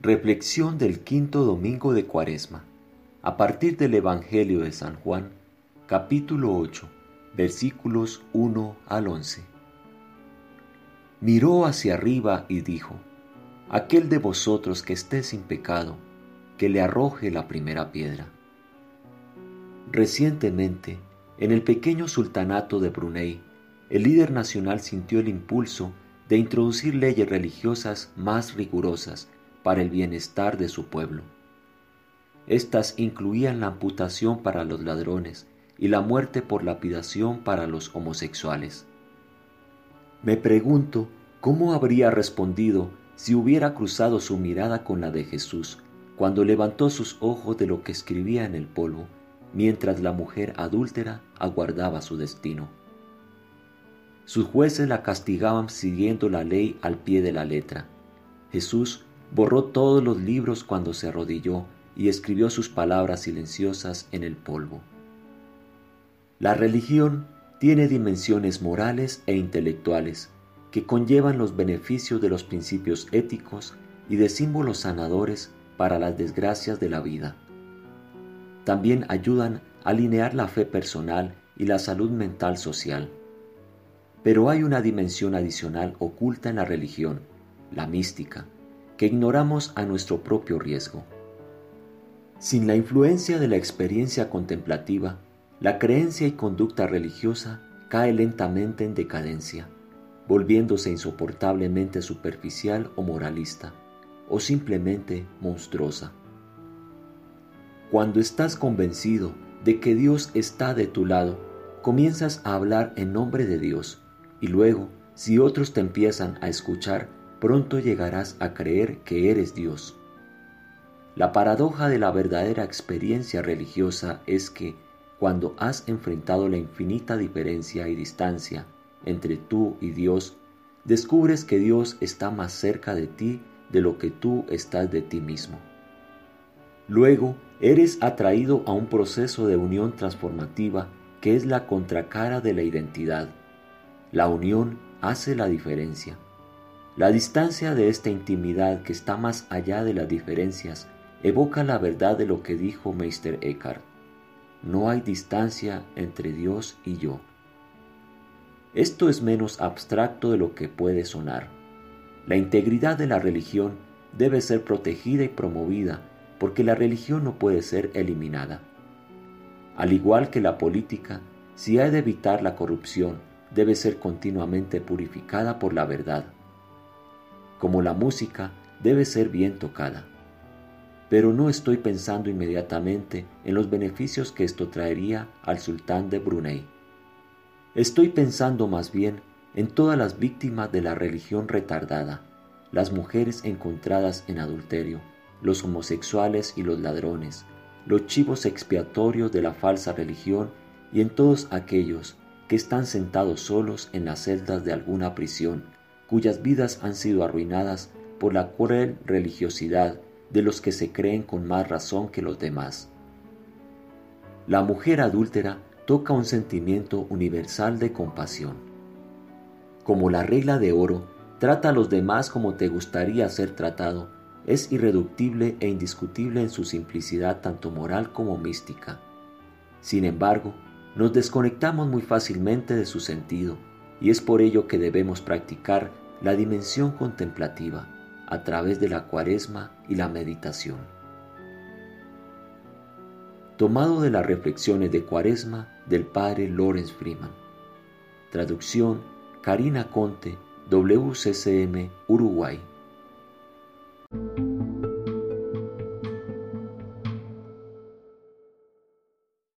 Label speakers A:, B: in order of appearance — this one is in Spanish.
A: Reflexión del quinto domingo de Cuaresma. A partir del Evangelio de San Juan, capítulo 8, versículos 1 al 11. Miró hacia arriba y dijo, Aquel de vosotros que esté sin pecado, que le arroje la primera piedra. Recientemente, en el pequeño sultanato de Brunei, el líder nacional sintió el impulso de introducir leyes religiosas más rigurosas para el bienestar de su pueblo. Estas incluían la amputación para los ladrones y la muerte por lapidación para los homosexuales. Me pregunto cómo habría respondido si hubiera cruzado su mirada con la de Jesús cuando levantó sus ojos de lo que escribía en el polvo, mientras la mujer adúltera aguardaba su destino. Sus jueces la castigaban siguiendo la ley al pie de la letra. Jesús borró todos los libros cuando se arrodilló y escribió sus palabras silenciosas en el polvo. La religión tiene dimensiones morales e intelectuales que conllevan los beneficios de los principios éticos y de símbolos sanadores para las desgracias de la vida. También ayudan a alinear la fe personal y la salud mental social. Pero hay una dimensión adicional oculta en la religión, la mística, que ignoramos a nuestro propio riesgo. Sin la influencia de la experiencia contemplativa, la creencia y conducta religiosa cae lentamente en decadencia, volviéndose insoportablemente superficial o moralista, o simplemente monstruosa. Cuando estás convencido de que Dios está de tu lado, comienzas a hablar en nombre de Dios, y luego, si otros te empiezan a escuchar, pronto llegarás a creer que eres Dios. La paradoja de la verdadera experiencia religiosa es que, cuando has enfrentado la infinita diferencia y distancia entre tú y Dios, descubres que Dios está más cerca de ti de lo que tú estás de ti mismo. Luego, eres atraído a un proceso de unión transformativa que es la contracara de la identidad. La unión hace la diferencia. La distancia de esta intimidad que está más allá de las diferencias evoca la verdad de lo que dijo Meister Eckhart. No hay distancia entre Dios y yo. Esto es menos abstracto de lo que puede sonar. La integridad de la religión debe ser protegida y promovida porque la religión no puede ser eliminada. Al igual que la política, si hay de evitar la corrupción, debe ser continuamente purificada por la verdad como la música, debe ser bien tocada. Pero no estoy pensando inmediatamente en los beneficios que esto traería al sultán de Brunei. Estoy pensando más bien en todas las víctimas de la religión retardada, las mujeres encontradas en adulterio, los homosexuales y los ladrones, los chivos expiatorios de la falsa religión y en todos aquellos que están sentados solos en las celdas de alguna prisión cuyas vidas han sido arruinadas por la cruel religiosidad de los que se creen con más razón que los demás. La mujer adúltera toca un sentimiento universal de compasión. Como la regla de oro, trata a los demás como te gustaría ser tratado, es irreductible e indiscutible en su simplicidad tanto moral como mística. Sin embargo, nos desconectamos muy fácilmente de su sentido, y es por ello que debemos practicar la dimensión contemplativa a través de la cuaresma y la meditación. Tomado de las reflexiones de cuaresma del padre Lawrence Freeman. Traducción Karina Conte, WCCM, Uruguay.